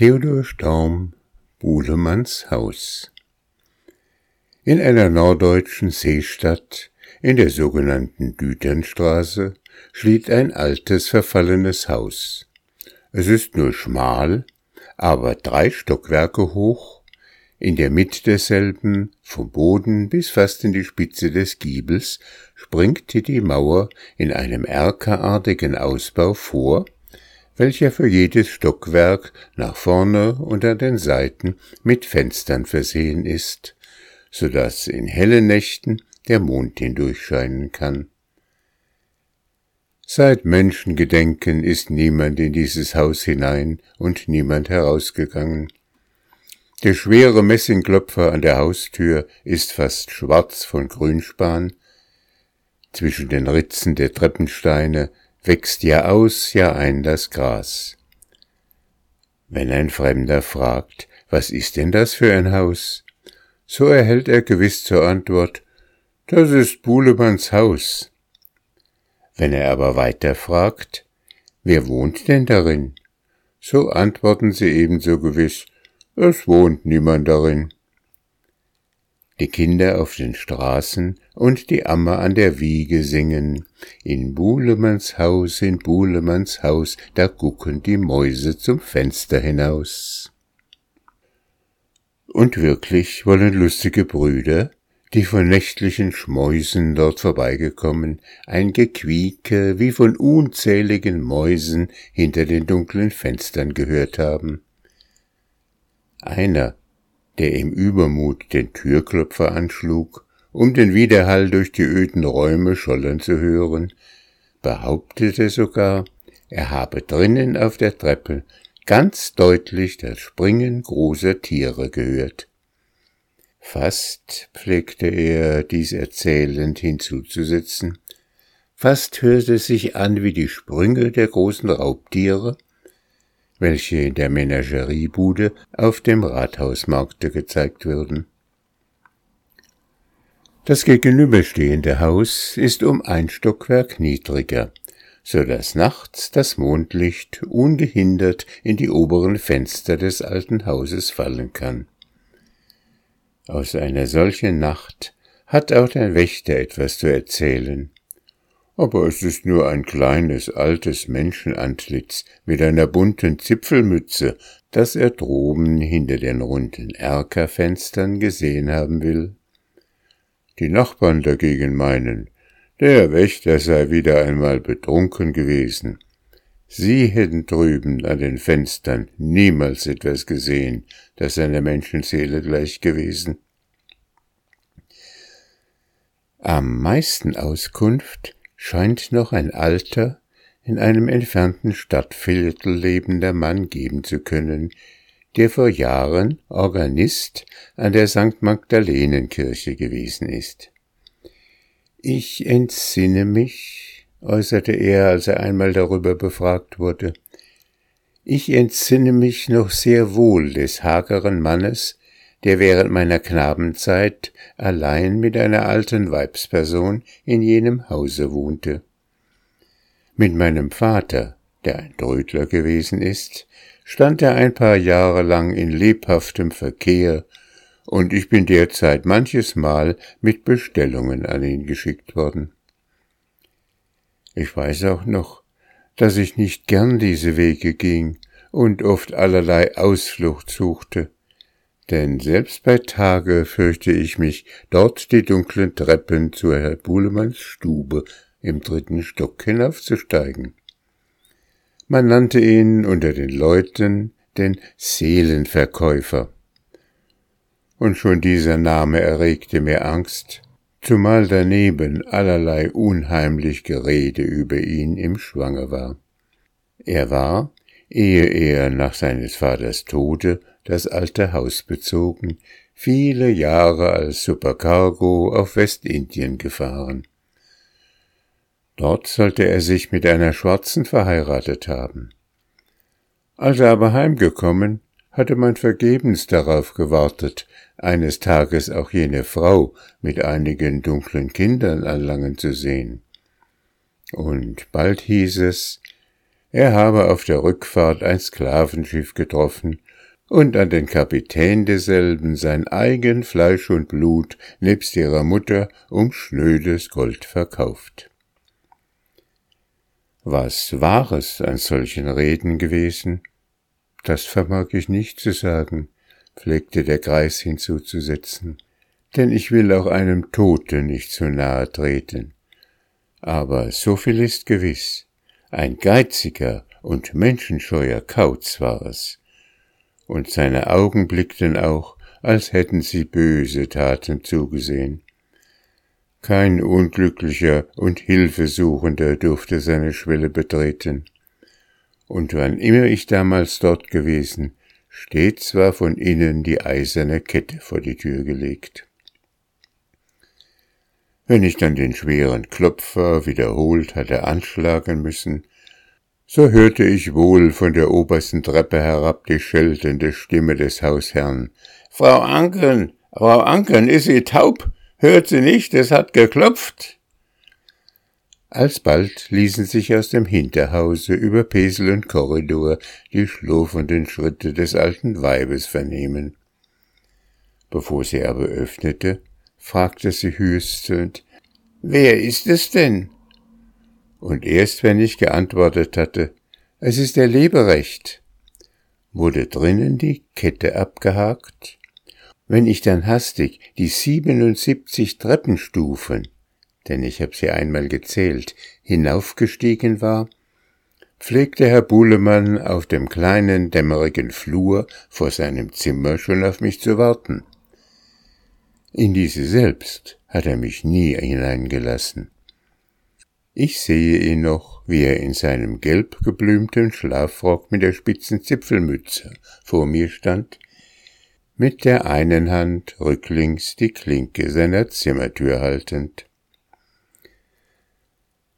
Theodor Storm Buhlemanns Haus In einer norddeutschen Seestadt, in der sogenannten Düternstraße, steht ein altes, verfallenes Haus. Es ist nur schmal, aber drei Stockwerke hoch, in der Mitte desselben, vom Boden bis fast in die Spitze des Giebels, springt die Mauer in einem erkerartigen Ausbau vor, welcher für jedes Stockwerk nach vorne und an den Seiten mit Fenstern versehen ist, so dass in hellen Nächten der Mond hindurchscheinen kann. Seit Menschengedenken ist niemand in dieses Haus hinein und niemand herausgegangen. Der schwere Messingklopfer an der Haustür ist fast schwarz von Grünspan. Zwischen den Ritzen der Treppensteine wächst Jahr aus, Jahr ein das Gras. Wenn ein Fremder fragt, was ist denn das für ein Haus? So erhält er gewiss zur Antwort, das ist Buhlemanns Haus. Wenn er aber weiter fragt, wer wohnt denn darin? So antworten sie ebenso gewiss, es wohnt niemand darin die Kinder auf den Straßen und die Amme an der Wiege singen. In Buhlemanns Haus, in Buhlemanns Haus, da gucken die Mäuse zum Fenster hinaus. Und wirklich wollen lustige Brüder, die von nächtlichen Schmäusen dort vorbeigekommen, ein Gequieke wie von unzähligen Mäusen hinter den dunklen Fenstern gehört haben. Einer der im Übermut den Türklopfer anschlug, um den Widerhall durch die öden Räume schollen zu hören, behauptete sogar, er habe drinnen auf der Treppe ganz deutlich das Springen großer Tiere gehört. Fast, pflegte er dies erzählend hinzuzusetzen, fast hörte es sich an wie die Sprünge der großen Raubtiere, welche in der Menageriebude auf dem Rathausmarkte gezeigt würden. Das gegenüberstehende Haus ist um ein Stockwerk niedriger, so dass nachts das Mondlicht ungehindert in die oberen Fenster des alten Hauses fallen kann. Aus einer solchen Nacht hat auch der Wächter etwas zu erzählen, aber es ist nur ein kleines, altes Menschenantlitz mit einer bunten Zipfelmütze, das er droben hinter den runden Erkerfenstern gesehen haben will. Die Nachbarn dagegen meinen, der Wächter sei wieder einmal betrunken gewesen. Sie hätten drüben an den Fenstern niemals etwas gesehen, das einer Menschenseele gleich gewesen. Am meisten Auskunft scheint noch ein alter, in einem entfernten Stadtviertel lebender Mann geben zu können, der vor Jahren Organist an der St. Magdalenenkirche gewesen ist. Ich entsinne mich, äußerte er, als er einmal darüber befragt wurde, ich entsinne mich noch sehr wohl des hageren Mannes, der während meiner Knabenzeit allein mit einer alten Weibsperson in jenem Hause wohnte. Mit meinem Vater, der ein Trödler gewesen ist, stand er ein paar Jahre lang in lebhaftem Verkehr, und ich bin derzeit manches Mal mit Bestellungen an ihn geschickt worden. Ich weiß auch noch, dass ich nicht gern diese Wege ging und oft allerlei Ausflucht suchte denn selbst bei Tage fürchte ich mich, dort die dunklen Treppen zu Herr Buhlemanns Stube im dritten Stock hinaufzusteigen. Man nannte ihn unter den Leuten den Seelenverkäufer. Und schon dieser Name erregte mir Angst, zumal daneben allerlei unheimlich Gerede über ihn im Schwange war. Er war, ehe er nach seines Vaters Tode das alte Haus bezogen, viele Jahre als Supercargo auf Westindien gefahren. Dort sollte er sich mit einer Schwarzen verheiratet haben. Als er aber heimgekommen, hatte man vergebens darauf gewartet, eines Tages auch jene Frau mit einigen dunklen Kindern anlangen zu sehen. Und bald hieß es, er habe auf der Rückfahrt ein Sklavenschiff getroffen und an den Kapitän desselben sein eigen Fleisch und Blut nebst ihrer Mutter um schnödes Gold verkauft. Was war es an solchen Reden gewesen? Das vermag ich nicht zu sagen, pflegte der Greis hinzuzusetzen, denn ich will auch einem Toten nicht zu nahe treten. Aber so viel ist gewiss, ein geiziger und menschenscheuer Kauz war es, und seine Augen blickten auch, als hätten sie böse Taten zugesehen. Kein Unglücklicher und Hilfesuchender durfte seine Schwelle betreten. Und wann immer ich damals dort gewesen, stets war von innen die eiserne Kette vor die Tür gelegt. Wenn ich dann den schweren Klopfer wiederholt hatte anschlagen müssen, so hörte ich wohl von der obersten Treppe herab die scheltende Stimme des Hausherrn. Frau Anken, Frau Anken, ist sie taub? Hört sie nicht, es hat geklopft. Alsbald ließen sich aus dem Hinterhause über Pesel und Korridor die schlurfenden Schritte des alten Weibes vernehmen. Bevor sie aber öffnete, fragte sie hüstelnd, Wer ist es denn? und erst wenn ich geantwortet hatte, es ist der Leberecht, wurde drinnen die Kette abgehakt. Wenn ich dann hastig die 77 Treppenstufen, denn ich habe sie einmal gezählt, hinaufgestiegen war, pflegte Herr Buhlemann auf dem kleinen dämmerigen Flur vor seinem Zimmer schon auf mich zu warten. In diese selbst hat er mich nie hineingelassen. Ich sehe ihn noch, wie er in seinem gelb geblümten Schlafrock mit der spitzen Zipfelmütze vor mir stand, mit der einen Hand rücklings die Klinke seiner Zimmertür haltend.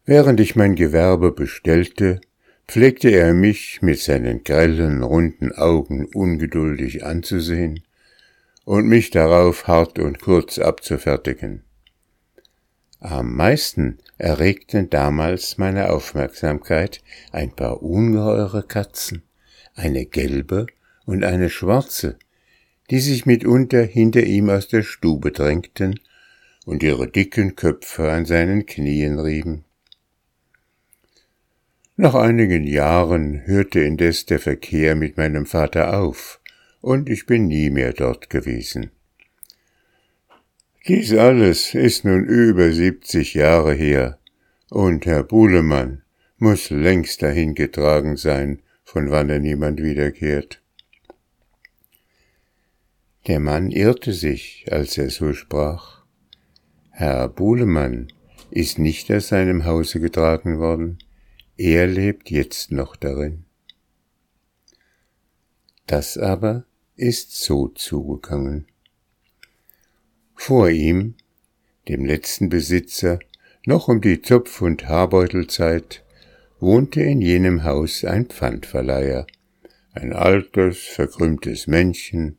Während ich mein Gewerbe bestellte, pflegte er mich mit seinen grellen, runden Augen ungeduldig anzusehen und mich darauf hart und kurz abzufertigen. Am meisten erregten damals meine Aufmerksamkeit ein paar ungeheure Katzen, eine gelbe und eine schwarze, die sich mitunter hinter ihm aus der Stube drängten und ihre dicken Köpfe an seinen Knien rieben. Nach einigen Jahren hörte indes der Verkehr mit meinem Vater auf, und ich bin nie mehr dort gewesen. Dies alles ist nun über siebzig Jahre her, und Herr Buhlemann muss längst dahingetragen sein, von wann er niemand wiederkehrt. Der Mann irrte sich, als er so sprach. Herr Buhlemann ist nicht aus seinem Hause getragen worden, er lebt jetzt noch darin. Das aber ist so zugegangen. Vor ihm, dem letzten Besitzer, noch um die Zopf- und Haarbeutelzeit, wohnte in jenem Haus ein Pfandverleiher, ein altes, verkrümmtes Männchen,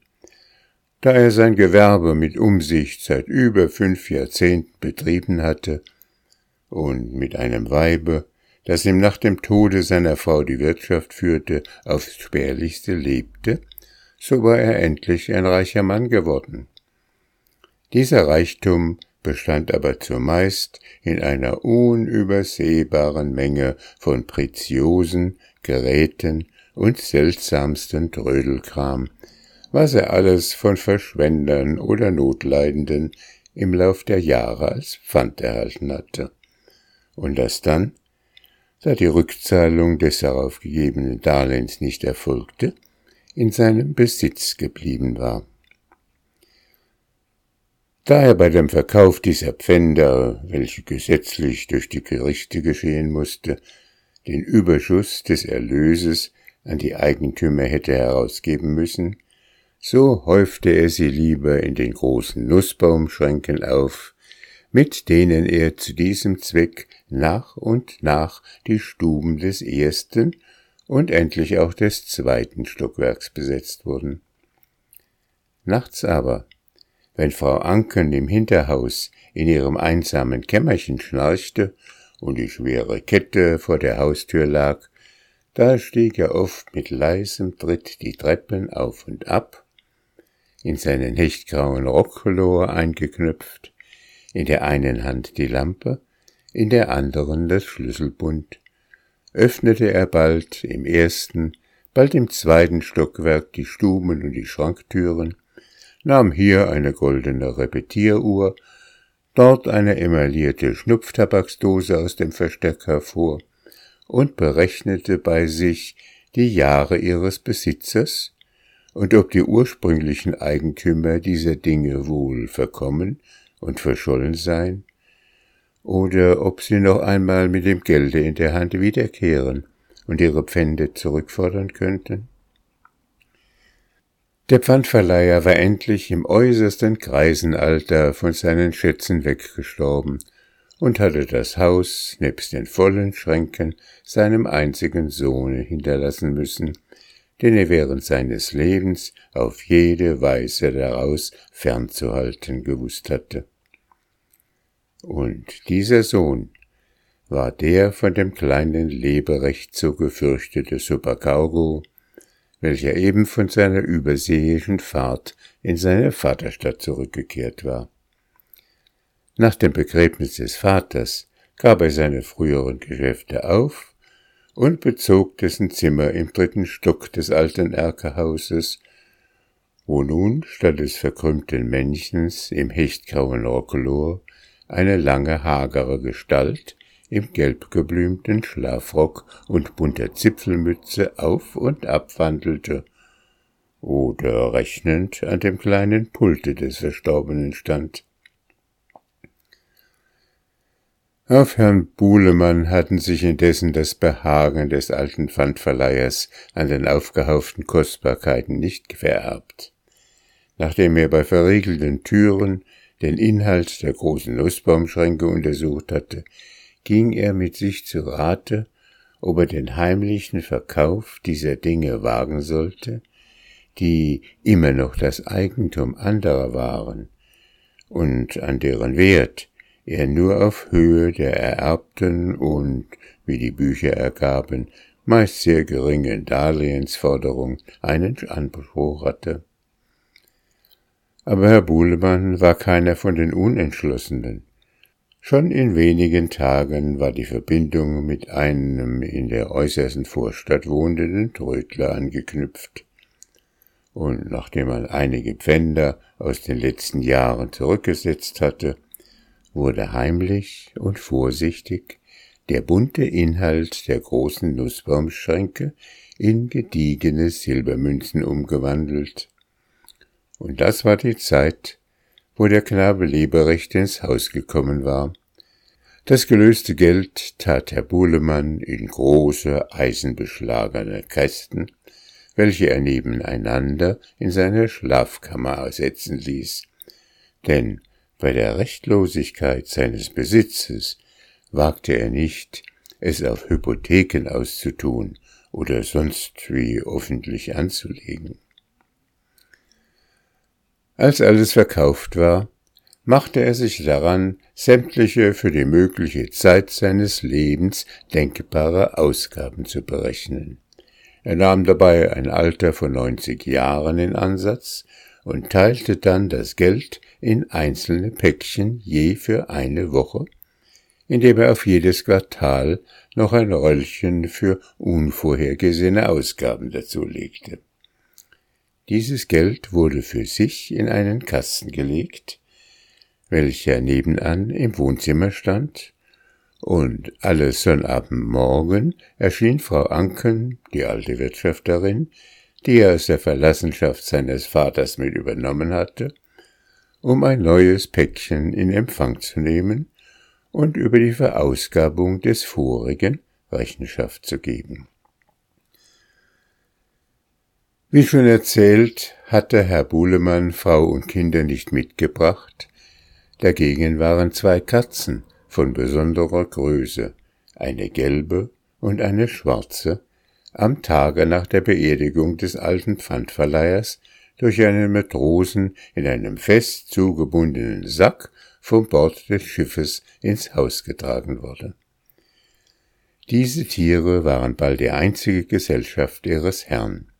da er sein Gewerbe mit Umsicht seit über fünf Jahrzehnten betrieben hatte und mit einem Weibe, das ihm nach dem Tode seiner Frau die Wirtschaft führte, aufs spärlichste lebte, so war er endlich ein reicher Mann geworden. Dieser Reichtum bestand aber zumeist in einer unübersehbaren Menge von Preziosen, Geräten und seltsamsten Trödelkram, was er alles von Verschwendern oder Notleidenden im Lauf der Jahre als Pfand erhalten hatte, und das dann, da die Rückzahlung des darauf gegebenen Darlehens nicht erfolgte, in seinem Besitz geblieben war. Da er bei dem Verkauf dieser Pfänder, welche gesetzlich durch die Gerichte geschehen musste, den Überschuss des Erlöses an die Eigentümer hätte herausgeben müssen, so häufte er sie lieber in den großen Nussbaumschränken auf, mit denen er zu diesem Zweck nach und nach die Stuben des ersten und endlich auch des zweiten Stockwerks besetzt wurden. Nachts aber, wenn Frau Anken im Hinterhaus in ihrem einsamen Kämmerchen schnarchte und die schwere Kette vor der Haustür lag, Da stieg er oft mit leisem Tritt die Treppen auf und ab, in seinen hechtgrauen Rockkolor eingeknöpft, in der einen Hand die Lampe, in der anderen das Schlüsselbund, öffnete er bald im ersten, bald im zweiten Stockwerk die Stuben und die Schranktüren, nahm hier eine goldene Repetieruhr, dort eine emaillierte Schnupftabaksdose aus dem Versteck hervor und berechnete bei sich die Jahre ihres Besitzers und ob die ursprünglichen Eigentümer dieser Dinge wohl verkommen und verschollen seien, oder ob sie noch einmal mit dem Gelde in der Hand wiederkehren und ihre Pfände zurückfordern könnten? Der Pfandverleiher war endlich im äußersten Kreisenalter von seinen Schätzen weggestorben und hatte das Haus nebst den vollen Schränken seinem einzigen Sohne hinterlassen müssen, den er während seines Lebens auf jede Weise daraus fernzuhalten gewusst hatte. Und dieser Sohn war der von dem kleinen Leberecht so gefürchtete Supercaugo, welcher eben von seiner überseeischen Fahrt in seine Vaterstadt zurückgekehrt war. Nach dem Begräbnis des Vaters gab er seine früheren Geschäfte auf und bezog dessen Zimmer im dritten Stock des alten Erkerhauses, wo nun statt des verkrümmten Männchens im hechtgrauen Rockelor eine lange hagere Gestalt im gelbgeblümten Schlafrock und bunter Zipfelmütze auf und abwandelte oder rechnend an dem kleinen Pulte des Verstorbenen stand. Auf Herrn Buhlemann hatten sich indessen das Behagen des alten Pfandverleihers an den aufgehauften Kostbarkeiten nicht vererbt. Nachdem er bei verriegelten Türen den Inhalt der großen Nussbaumschränke untersucht hatte, ging er mit sich zu Rate, ob er den heimlichen Verkauf dieser Dinge wagen sollte, die immer noch das Eigentum anderer waren und an deren Wert er nur auf Höhe der ererbten und, wie die Bücher ergaben, meist sehr geringen Darlehensforderung einen Anspruch hatte. Aber Herr Buhlemann war keiner von den Unentschlossenen. Schon in wenigen Tagen war die Verbindung mit einem in der äußersten Vorstadt wohnenden Trödler angeknüpft. Und nachdem man einige Pfänder aus den letzten Jahren zurückgesetzt hatte, wurde heimlich und vorsichtig der bunte Inhalt der großen Nussbaumschränke in gediegene Silbermünzen umgewandelt. Und das war die Zeit, wo der Knabe Leberecht ins Haus gekommen war. Das gelöste Geld tat Herr Buhlemann in große, eisenbeschlagene Kästen, welche er nebeneinander in seiner Schlafkammer setzen ließ. Denn bei der Rechtlosigkeit seines Besitzes wagte er nicht, es auf Hypotheken auszutun oder sonst wie öffentlich anzulegen. Als alles verkauft war, machte er sich daran, sämtliche für die mögliche Zeit seines Lebens denkbare Ausgaben zu berechnen. Er nahm dabei ein Alter von 90 Jahren in Ansatz und teilte dann das Geld in einzelne Päckchen je für eine Woche, indem er auf jedes Quartal noch ein Röllchen für unvorhergesehene Ausgaben dazulegte. Dieses Geld wurde für sich in einen Kasten gelegt, welcher nebenan im Wohnzimmer stand, und alle Sonnabendmorgen erschien Frau Anken, die alte Wirtschafterin, die er aus der Verlassenschaft seines Vaters mit übernommen hatte, um ein neues Päckchen in Empfang zu nehmen und über die Verausgabung des vorigen Rechenschaft zu geben. Wie schon erzählt, hatte Herr Buhlemann Frau und Kinder nicht mitgebracht, dagegen waren zwei Katzen von besonderer Größe, eine gelbe und eine schwarze, am Tage nach der Beerdigung des alten Pfandverleihers durch einen Matrosen in einem fest zugebundenen Sack vom Bord des Schiffes ins Haus getragen worden. Diese Tiere waren bald die einzige Gesellschaft ihres Herrn.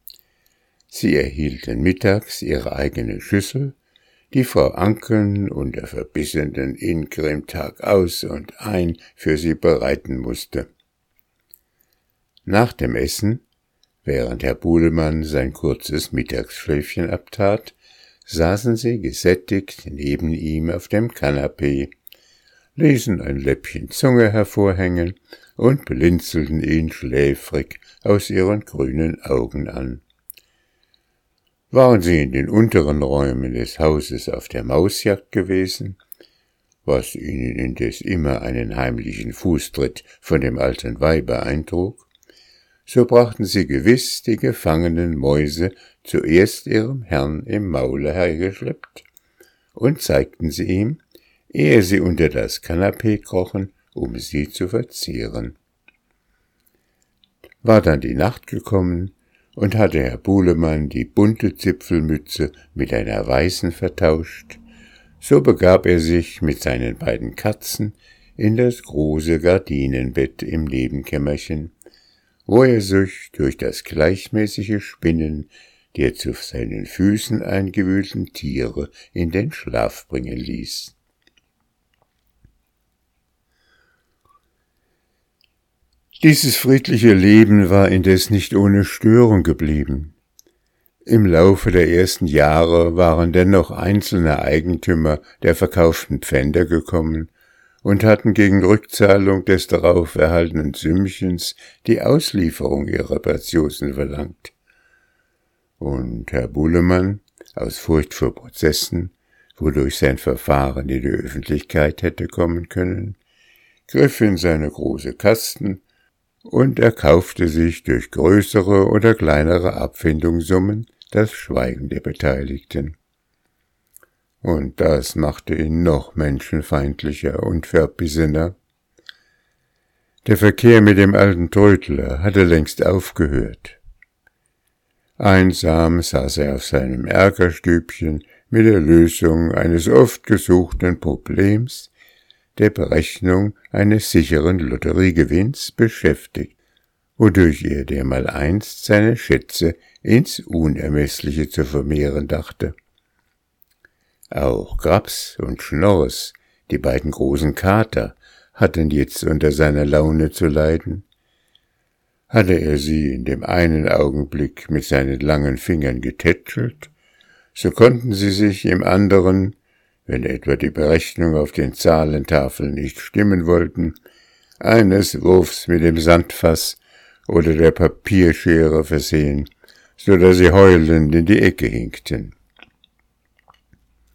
Sie erhielten mittags ihre eigene Schüssel, die Frau Anken unter verbissenen Ingrim Tag aus und ein für sie bereiten musste. Nach dem Essen, während Herr Buhlemann sein kurzes Mittagsschläfchen abtat, saßen sie gesättigt neben ihm auf dem Kanapee, ließen ein Läppchen Zunge hervorhängen und blinzelten ihn schläfrig aus ihren grünen Augen an. Waren sie in den unteren Räumen des Hauses auf der Mausjagd gewesen, was ihnen indes immer einen heimlichen Fußtritt von dem alten Weibe eintrug, so brachten sie gewiss die gefangenen Mäuse zuerst ihrem Herrn im Maule hergeschleppt und zeigten sie ihm, ehe sie unter das Kanapee krochen, um sie zu verzehren. War dann die Nacht gekommen, und hatte Herr Buhlemann die bunte Zipfelmütze mit einer weißen vertauscht, so begab er sich mit seinen beiden Katzen in das große Gardinenbett im Nebenkämmerchen, wo er sich durch das gleichmäßige Spinnen der zu seinen Füßen eingewühlten Tiere in den Schlaf bringen ließ. Dieses friedliche Leben war indes nicht ohne Störung geblieben. Im Laufe der ersten Jahre waren dennoch einzelne Eigentümer der verkauften Pfänder gekommen und hatten gegen Rückzahlung des darauf erhaltenen Sümmchens die Auslieferung ihrer Patiosen verlangt. Und Herr Buhlemann, aus Furcht vor Prozessen, wodurch sein Verfahren in die Öffentlichkeit hätte kommen können, griff in seine große Kasten und erkaufte sich durch größere oder kleinere Abfindungssummen das Schweigen der Beteiligten. Und das machte ihn noch menschenfeindlicher und verbissener. Der Verkehr mit dem alten Trödler hatte längst aufgehört. Einsam saß er auf seinem Ärgerstübchen mit der Lösung eines oft gesuchten Problems, der Berechnung eines sicheren Lotteriegewinns beschäftigt, wodurch er dermaleinst seine Schätze ins Unermessliche zu vermehren dachte. Auch Grabs und Schnorres, die beiden großen Kater, hatten jetzt unter seiner Laune zu leiden. Hatte er sie in dem einen Augenblick mit seinen langen Fingern getätschelt, so konnten sie sich im anderen wenn etwa die Berechnung auf den Zahlentafeln nicht stimmen wollten, eines Wurfs mit dem Sandfass oder der Papierschere versehen, so dass sie heulend in die Ecke hinkten.